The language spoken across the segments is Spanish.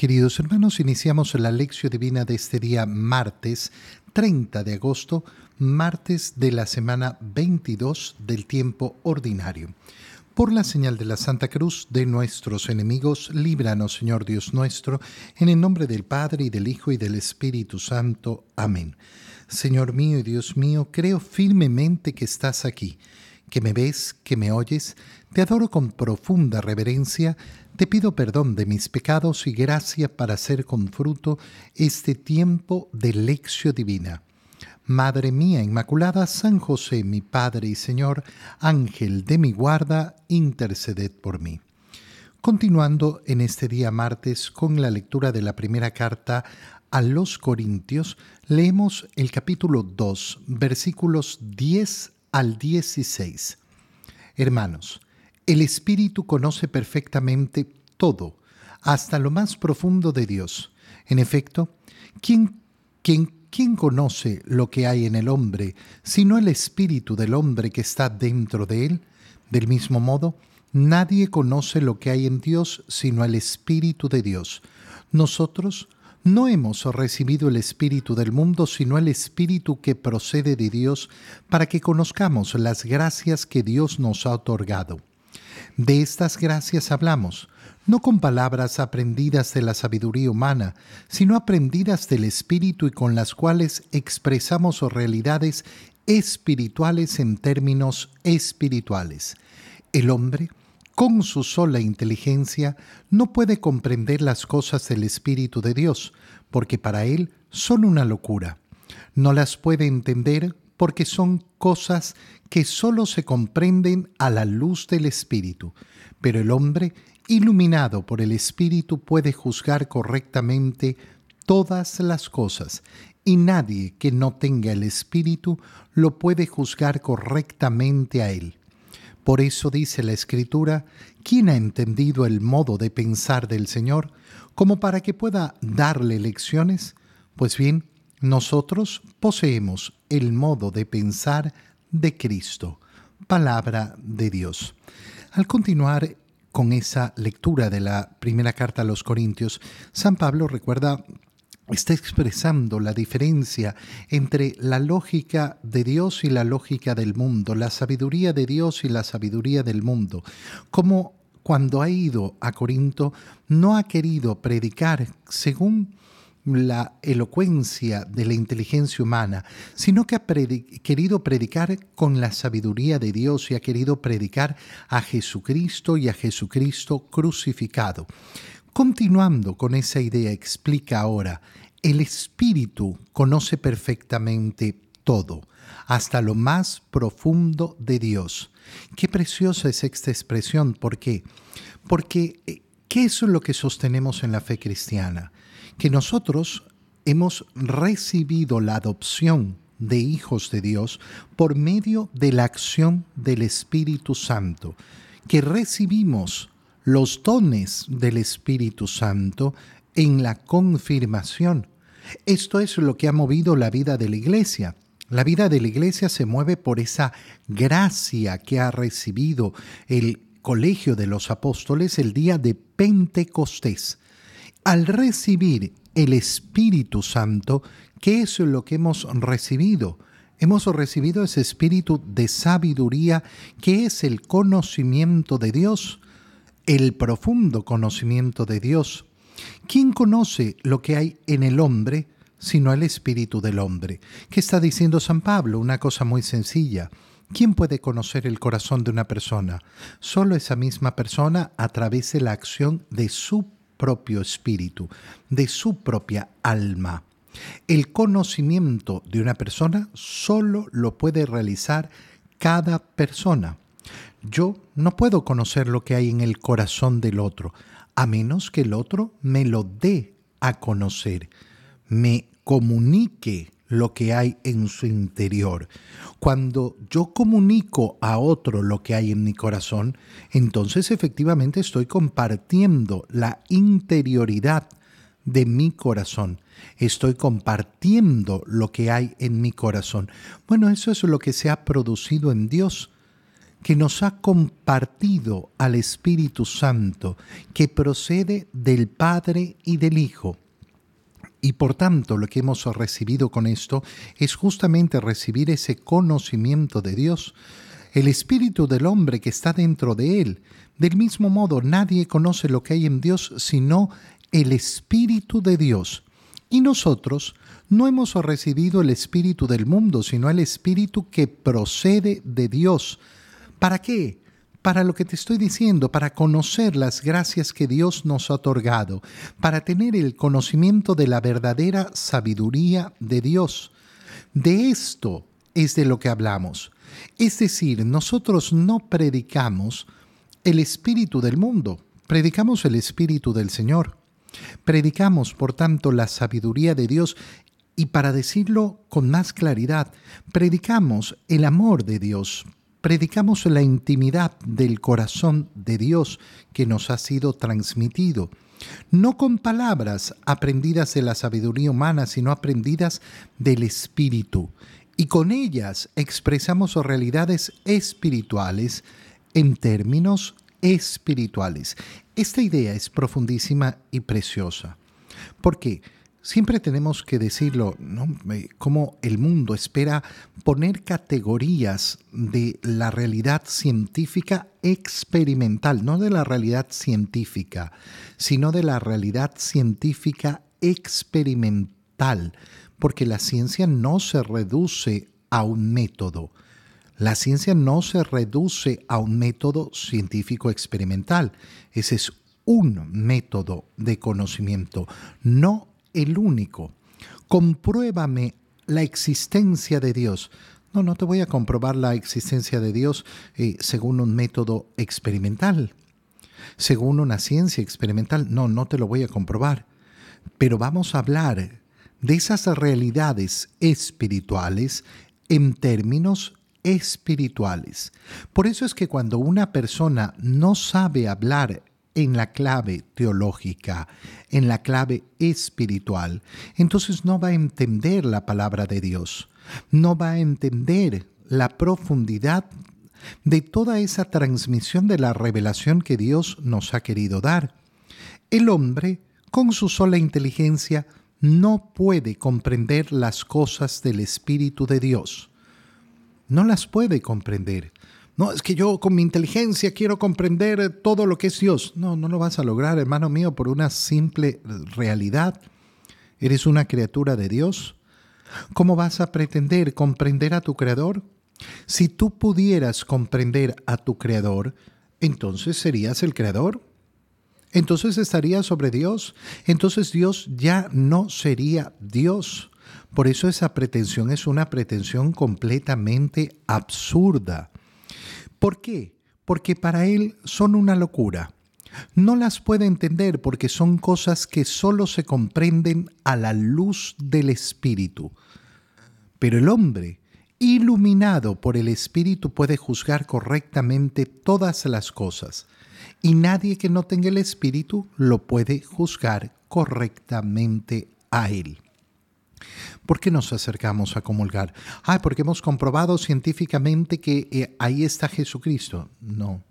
Queridos hermanos, iniciamos la lección divina de este día martes 30 de agosto, martes de la semana 22 del tiempo ordinario. Por la señal de la Santa Cruz de nuestros enemigos, líbranos, Señor Dios nuestro, en el nombre del Padre y del Hijo y del Espíritu Santo. Amén. Señor mío y Dios mío, creo firmemente que estás aquí, que me ves, que me oyes, te adoro con profunda reverencia, te pido perdón de mis pecados y gracia para hacer con fruto este tiempo de lección divina. Madre mía Inmaculada, San José, mi Padre y Señor, Ángel de mi guarda, interceded por mí. Continuando en este día martes con la lectura de la primera carta a los Corintios, leemos el capítulo 2, versículos 10 al 16. Hermanos, el Espíritu conoce perfectamente todo, hasta lo más profundo de Dios. En efecto, ¿quién, quién, quién conoce lo que hay en el hombre, sino el Espíritu del hombre que está dentro de él? Del mismo modo, nadie conoce lo que hay en Dios, sino el Espíritu de Dios. Nosotros no hemos recibido el Espíritu del mundo, sino el Espíritu que procede de Dios, para que conozcamos las gracias que Dios nos ha otorgado. De estas gracias hablamos, no con palabras aprendidas de la sabiduría humana, sino aprendidas del Espíritu y con las cuales expresamos realidades espirituales en términos espirituales. El hombre, con su sola inteligencia, no puede comprender las cosas del Espíritu de Dios, porque para él son una locura. No las puede entender porque son cosas que sólo se comprenden a la luz del Espíritu, pero el hombre, iluminado por el Espíritu, puede juzgar correctamente todas las cosas, y nadie que no tenga el Espíritu lo puede juzgar correctamente a él. Por eso dice la Escritura, ¿quién ha entendido el modo de pensar del Señor como para que pueda darle lecciones? Pues bien, nosotros poseemos el modo de pensar de Cristo, palabra de Dios. Al continuar con esa lectura de la primera carta a los Corintios, San Pablo recuerda está expresando la diferencia entre la lógica de Dios y la lógica del mundo, la sabiduría de Dios y la sabiduría del mundo. Como cuando ha ido a Corinto no ha querido predicar según la elocuencia de la inteligencia humana, sino que ha querido predicar con la sabiduría de Dios y ha querido predicar a Jesucristo y a Jesucristo crucificado. Continuando con esa idea, explica ahora, el Espíritu conoce perfectamente todo, hasta lo más profundo de Dios. Qué preciosa es esta expresión, ¿por qué? Porque, eh, ¿qué es lo que sostenemos en la fe cristiana? Que nosotros hemos recibido la adopción de hijos de Dios por medio de la acción del Espíritu Santo, que recibimos los dones del Espíritu Santo en la confirmación. Esto es lo que ha movido la vida de la iglesia. La vida de la iglesia se mueve por esa gracia que ha recibido el colegio de los apóstoles el día de Pentecostés al recibir el Espíritu Santo, ¿qué es lo que hemos recibido? Hemos recibido ese espíritu de sabiduría que es el conocimiento de Dios, el profundo conocimiento de Dios. ¿Quién conoce lo que hay en el hombre sino el espíritu del hombre? ¿Qué está diciendo San Pablo? Una cosa muy sencilla. ¿Quién puede conocer el corazón de una persona? Solo esa misma persona a través de la acción de su propio espíritu, de su propia alma. El conocimiento de una persona solo lo puede realizar cada persona. Yo no puedo conocer lo que hay en el corazón del otro, a menos que el otro me lo dé a conocer, me comunique lo que hay en su interior. Cuando yo comunico a otro lo que hay en mi corazón, entonces efectivamente estoy compartiendo la interioridad de mi corazón. Estoy compartiendo lo que hay en mi corazón. Bueno, eso es lo que se ha producido en Dios. que nos ha compartido al Espíritu Santo, que procede del Padre y del Hijo. Y por tanto lo que hemos recibido con esto es justamente recibir ese conocimiento de Dios, el espíritu del hombre que está dentro de él. Del mismo modo, nadie conoce lo que hay en Dios sino el espíritu de Dios. Y nosotros no hemos recibido el espíritu del mundo, sino el espíritu que procede de Dios. ¿Para qué? Para lo que te estoy diciendo, para conocer las gracias que Dios nos ha otorgado, para tener el conocimiento de la verdadera sabiduría de Dios. De esto es de lo que hablamos. Es decir, nosotros no predicamos el espíritu del mundo, predicamos el espíritu del Señor. Predicamos, por tanto, la sabiduría de Dios y para decirlo con más claridad, predicamos el amor de Dios, predicamos la intimidad del corazón de Dios que nos ha sido transmitido, no con palabras aprendidas de la sabiduría humana, sino aprendidas del Espíritu. Y con ellas expresamos realidades espirituales en términos espirituales. Esta idea es profundísima y preciosa. ¿Por qué? Siempre tenemos que decirlo, ¿no? Cómo el mundo espera poner categorías de la realidad científica experimental, no de la realidad científica, sino de la realidad científica experimental, porque la ciencia no se reduce a un método. La ciencia no se reduce a un método científico experimental. Ese es un método de conocimiento, no el único. Compruébame la existencia de Dios. No, no te voy a comprobar la existencia de Dios eh, según un método experimental, según una ciencia experimental. No, no te lo voy a comprobar. Pero vamos a hablar de esas realidades espirituales en términos espirituales. Por eso es que cuando una persona no sabe hablar en la clave teológica, en la clave espiritual, entonces no va a entender la palabra de Dios, no va a entender la profundidad de toda esa transmisión de la revelación que Dios nos ha querido dar. El hombre, con su sola inteligencia, no puede comprender las cosas del Espíritu de Dios. No las puede comprender. No, es que yo con mi inteligencia quiero comprender todo lo que es Dios. No, no lo vas a lograr, hermano mío, por una simple realidad. Eres una criatura de Dios. ¿Cómo vas a pretender comprender a tu Creador? Si tú pudieras comprender a tu Creador, entonces serías el Creador. Entonces estarías sobre Dios. Entonces Dios ya no sería Dios. Por eso esa pretensión es una pretensión completamente absurda. ¿Por qué? Porque para él son una locura. No las puede entender porque son cosas que solo se comprenden a la luz del Espíritu. Pero el hombre, iluminado por el Espíritu, puede juzgar correctamente todas las cosas. Y nadie que no tenga el Espíritu lo puede juzgar correctamente a él. ¿Por qué nos acercamos a comulgar? Ah, porque hemos comprobado científicamente que eh, ahí está Jesucristo. No.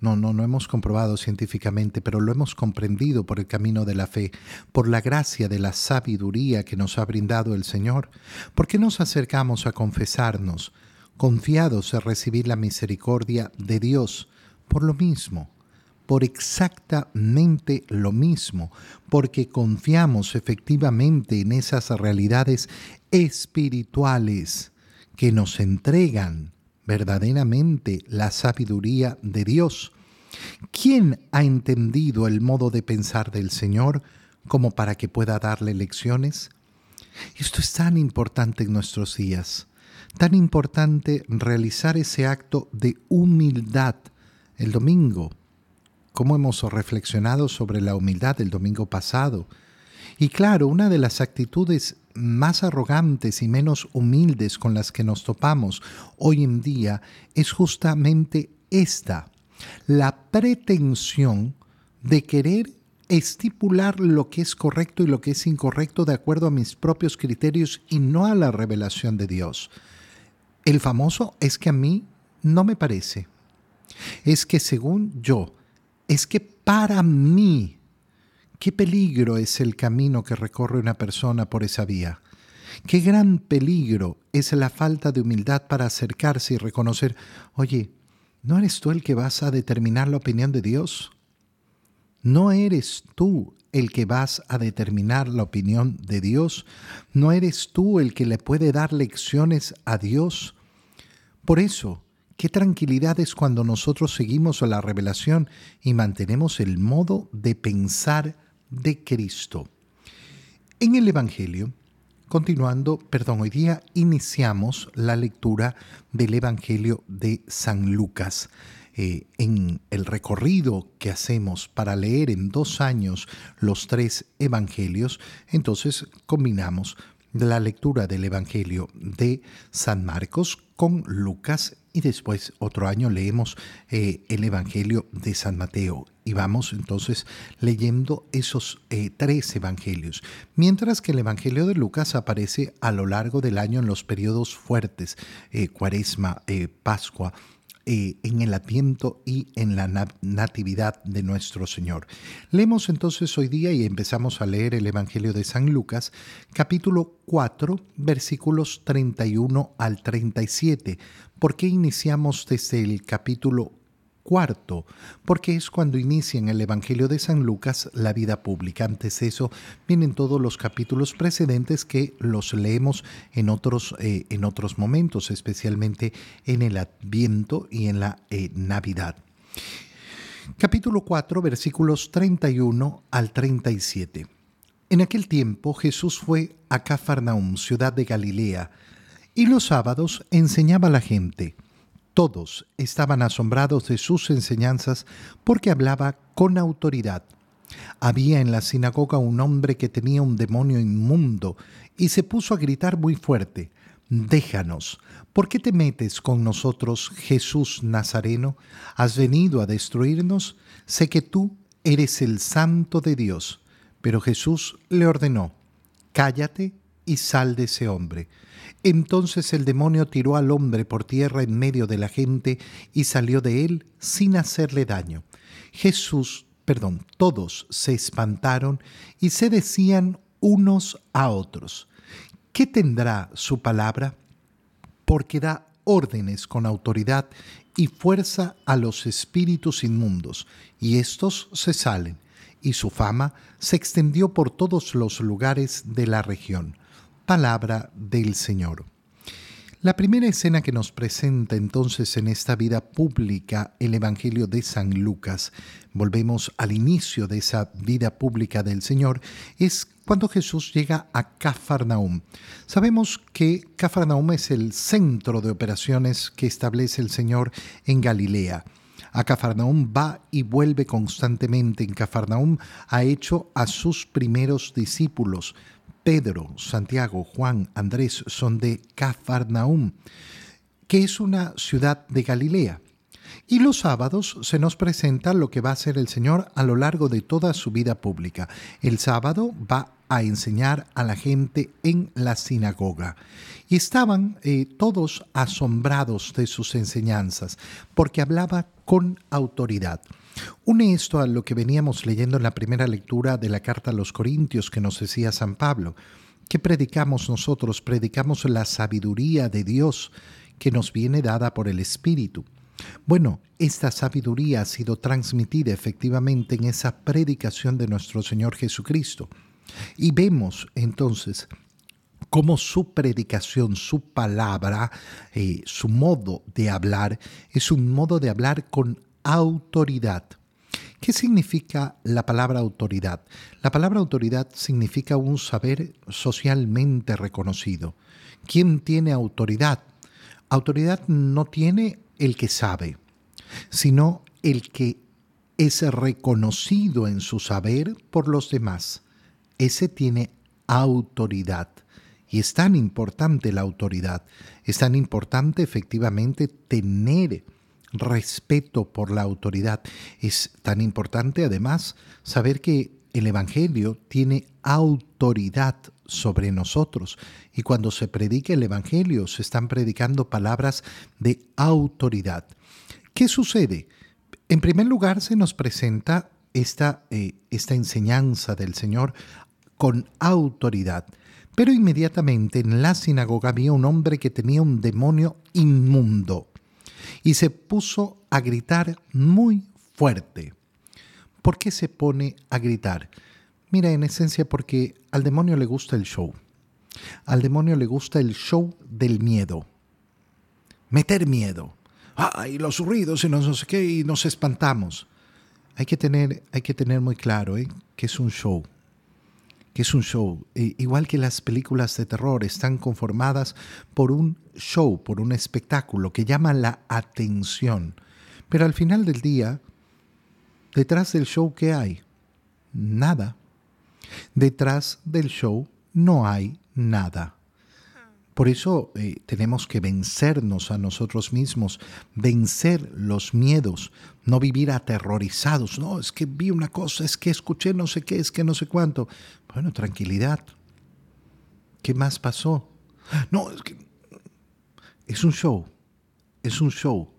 No, no, no hemos comprobado científicamente, pero lo hemos comprendido por el camino de la fe, por la gracia de la sabiduría que nos ha brindado el Señor. ¿Por qué nos acercamos a confesarnos, confiados a recibir la misericordia de Dios? Por lo mismo, por exactamente lo mismo, porque confiamos efectivamente en esas realidades espirituales que nos entregan verdaderamente la sabiduría de Dios. ¿Quién ha entendido el modo de pensar del Señor como para que pueda darle lecciones? Esto es tan importante en nuestros días, tan importante realizar ese acto de humildad el domingo cómo hemos reflexionado sobre la humildad el domingo pasado. Y claro, una de las actitudes más arrogantes y menos humildes con las que nos topamos hoy en día es justamente esta, la pretensión de querer estipular lo que es correcto y lo que es incorrecto de acuerdo a mis propios criterios y no a la revelación de Dios. El famoso es que a mí no me parece. Es que según yo, es que para mí, qué peligro es el camino que recorre una persona por esa vía. Qué gran peligro es la falta de humildad para acercarse y reconocer, oye, ¿no eres tú el que vas a determinar la opinión de Dios? ¿No eres tú el que vas a determinar la opinión de Dios? ¿No eres tú el que le puede dar lecciones a Dios? Por eso, qué tranquilidad es cuando nosotros seguimos la revelación y mantenemos el modo de pensar de Cristo. En el Evangelio, Continuando, perdón, hoy día iniciamos la lectura del Evangelio de San Lucas. Eh, en el recorrido que hacemos para leer en dos años los tres evangelios, entonces combinamos la lectura del Evangelio de San Marcos con Lucas y después otro año leemos eh, el Evangelio de San Mateo. Y vamos entonces leyendo esos eh, tres evangelios, mientras que el Evangelio de Lucas aparece a lo largo del año en los periodos fuertes, eh, cuaresma, Pascua, en el Adviento y en la Natividad de nuestro Señor. Leemos entonces hoy día y empezamos a leer el Evangelio de San Lucas, capítulo 4, versículos 31 al 37. ¿Por qué iniciamos desde el capítulo cuarto, porque es cuando inicia en el Evangelio de San Lucas la vida pública. Antes de eso vienen todos los capítulos precedentes que los leemos en otros, eh, en otros momentos, especialmente en el Adviento y en la eh, Navidad. Capítulo 4, versículos 31 al 37. En aquel tiempo Jesús fue a Cafarnaum, ciudad de Galilea, y los sábados enseñaba a la gente todos estaban asombrados de sus enseñanzas porque hablaba con autoridad. Había en la sinagoga un hombre que tenía un demonio inmundo y se puso a gritar muy fuerte, Déjanos, ¿por qué te metes con nosotros, Jesús Nazareno? ¿Has venido a destruirnos? Sé que tú eres el santo de Dios. Pero Jesús le ordenó, Cállate y sal de ese hombre. Entonces el demonio tiró al hombre por tierra en medio de la gente y salió de él sin hacerle daño. Jesús, perdón, todos se espantaron y se decían unos a otros, ¿qué tendrá su palabra? Porque da órdenes con autoridad y fuerza a los espíritus inmundos, y estos se salen, y su fama se extendió por todos los lugares de la región palabra del Señor. La primera escena que nos presenta entonces en esta vida pública el Evangelio de San Lucas, volvemos al inicio de esa vida pública del Señor, es cuando Jesús llega a Cafarnaum. Sabemos que Cafarnaum es el centro de operaciones que establece el Señor en Galilea. A Cafarnaum va y vuelve constantemente. En Cafarnaum ha hecho a sus primeros discípulos. Pedro, Santiago, Juan, Andrés son de Cafarnaum, que es una ciudad de Galilea. Y los sábados se nos presenta lo que va a hacer el Señor a lo largo de toda su vida pública. El sábado va a enseñar a la gente en la sinagoga. Y estaban eh, todos asombrados de sus enseñanzas, porque hablaba con autoridad. Une esto a lo que veníamos leyendo en la primera lectura de la carta a los Corintios que nos decía San Pablo. ¿Qué predicamos nosotros? Predicamos la sabiduría de Dios que nos viene dada por el Espíritu. Bueno, esta sabiduría ha sido transmitida efectivamente en esa predicación de nuestro Señor Jesucristo. Y vemos entonces cómo su predicación, su palabra, eh, su modo de hablar es un modo de hablar con autoridad. ¿Qué significa la palabra autoridad? La palabra autoridad significa un saber socialmente reconocido. ¿Quién tiene autoridad? Autoridad no tiene el que sabe, sino el que es reconocido en su saber por los demás. Ese tiene autoridad. Y es tan importante la autoridad, es tan importante efectivamente tener respeto por la autoridad. Es tan importante además saber que el Evangelio tiene autoridad sobre nosotros. Y cuando se predica el Evangelio, se están predicando palabras de autoridad. ¿Qué sucede? En primer lugar, se nos presenta esta, eh, esta enseñanza del Señor con autoridad. Pero inmediatamente en la sinagoga había un hombre que tenía un demonio inmundo y se puso a gritar muy fuerte. ¿Por qué se pone a gritar? Mira, en esencia porque al demonio le gusta el show. Al demonio le gusta el show del miedo. Meter miedo. Ay, los ruidos y no, sé qué, y nos espantamos. Hay que tener, hay que tener muy claro ¿eh? que es un show. Que es un show. E, igual que las películas de terror están conformadas por un show, por un espectáculo que llama la atención. Pero al final del día, Detrás del show, ¿qué hay? Nada. Detrás del show no hay nada. Por eso eh, tenemos que vencernos a nosotros mismos, vencer los miedos, no vivir aterrorizados. No, es que vi una cosa, es que escuché no sé qué, es que no sé cuánto. Bueno, tranquilidad. ¿Qué más pasó? No, es que es un show, es un show.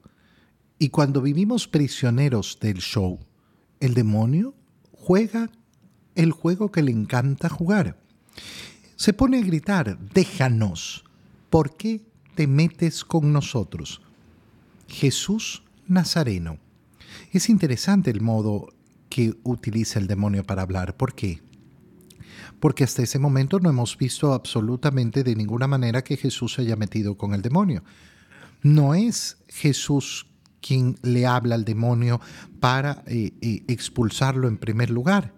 Y cuando vivimos prisioneros del show, el demonio juega el juego que le encanta jugar. Se pone a gritar, déjanos, ¿por qué te metes con nosotros? Jesús Nazareno. Es interesante el modo que utiliza el demonio para hablar. ¿Por qué? Porque hasta ese momento no hemos visto absolutamente de ninguna manera que Jesús se haya metido con el demonio. No es Jesús quien le habla al demonio para eh, eh, expulsarlo en primer lugar.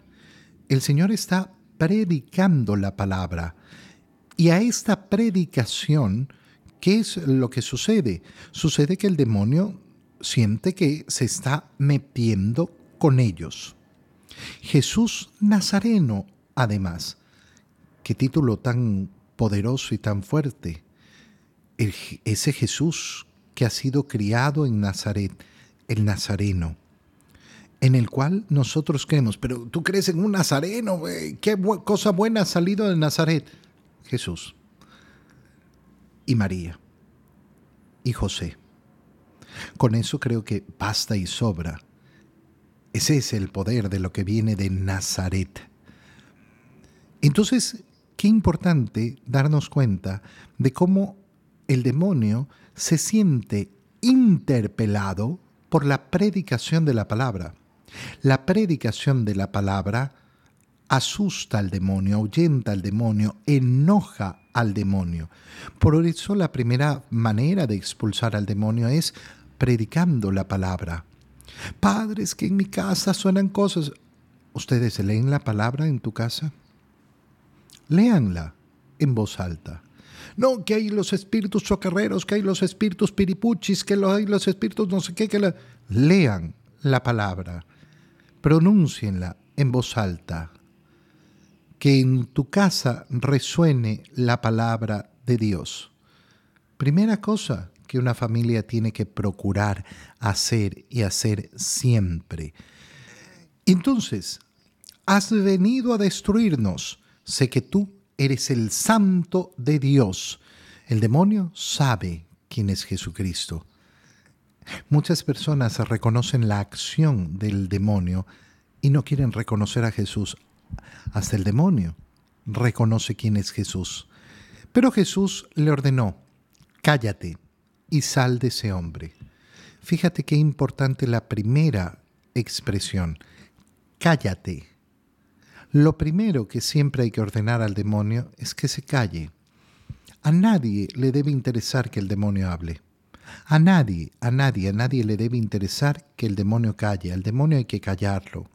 El Señor está predicando la palabra. Y a esta predicación, ¿qué es lo que sucede? Sucede que el demonio siente que se está metiendo con ellos. Jesús Nazareno, además. Qué título tan poderoso y tan fuerte. ese Jesús que ha sido criado en Nazaret, el Nazareno, en el cual nosotros creemos, pero tú crees en un Nazareno, qué cosa buena ha salido de Nazaret. Jesús y María y José. Con eso creo que basta y sobra. Ese es el poder de lo que viene de Nazaret. Entonces, qué importante darnos cuenta de cómo el demonio se siente interpelado por la predicación de la palabra. La predicación de la palabra asusta al demonio, ahuyenta al demonio, enoja al demonio. Por eso la primera manera de expulsar al demonio es predicando la palabra. Padres, que en mi casa suenan cosas. ¿Ustedes leen la palabra en tu casa? Léanla en voz alta. No, que hay los espíritus chocarreros, que hay los espíritus piripuchis, que hay los espíritus no sé qué, que lean la palabra, pronúncienla en voz alta, que en tu casa resuene la palabra de Dios. Primera cosa que una familia tiene que procurar hacer y hacer siempre. Entonces, has venido a destruirnos. Sé que tú eres el santo de Dios. El demonio sabe quién es Jesucristo. Muchas personas reconocen la acción del demonio y no quieren reconocer a Jesús. Hasta el demonio reconoce quién es Jesús. Pero Jesús le ordenó, cállate y sal de ese hombre. Fíjate qué importante la primera expresión, cállate. Lo primero que siempre hay que ordenar al demonio es que se calle. A nadie le debe interesar que el demonio hable. A nadie, a nadie, a nadie le debe interesar que el demonio calle. Al demonio hay que callarlo.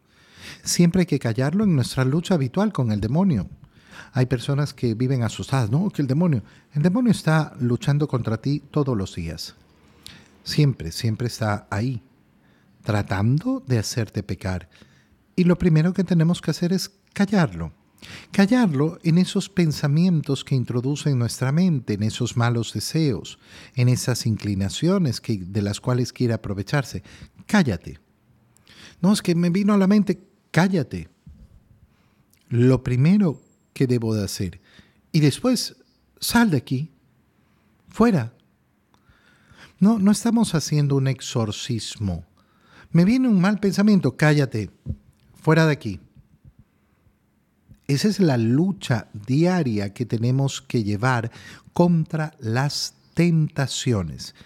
Siempre hay que callarlo en nuestra lucha habitual con el demonio. Hay personas que viven asustadas, no, que el demonio, el demonio está luchando contra ti todos los días. Siempre, siempre está ahí, tratando de hacerte pecar. Y lo primero que tenemos que hacer es callarlo. Callarlo en esos pensamientos que introduce en nuestra mente, en esos malos deseos, en esas inclinaciones que, de las cuales quiere aprovecharse. Cállate. No, es que me vino a la mente, cállate. lo primero que debo de hacer. Y después, sal de aquí, fuera. No, no estamos haciendo un exorcismo. Me viene un mal pensamiento, cállate, fuera de aquí. Esa es la lucha diaria que tenemos que llevar contra las tentaciones.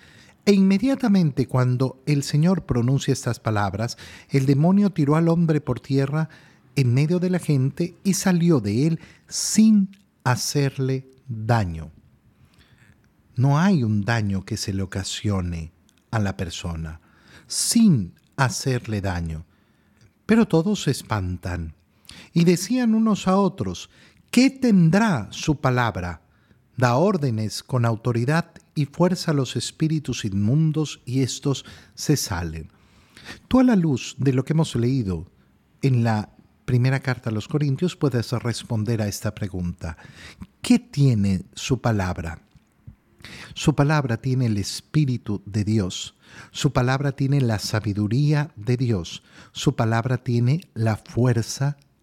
E inmediatamente cuando el Señor pronuncia estas palabras, el demonio tiró al hombre por tierra en medio de la gente y salió de él sin hacerle daño. No hay un daño que se le ocasione a la persona sin hacerle daño. Pero todos se espantan y decían unos a otros, ¿qué tendrá su palabra? Da órdenes con autoridad y fuerza a los espíritus inmundos y estos se salen. Tú a la luz de lo que hemos leído en la primera carta a los Corintios puedes responder a esta pregunta. ¿Qué tiene su palabra? Su palabra tiene el Espíritu de Dios. Su palabra tiene la sabiduría de Dios. Su palabra tiene la fuerza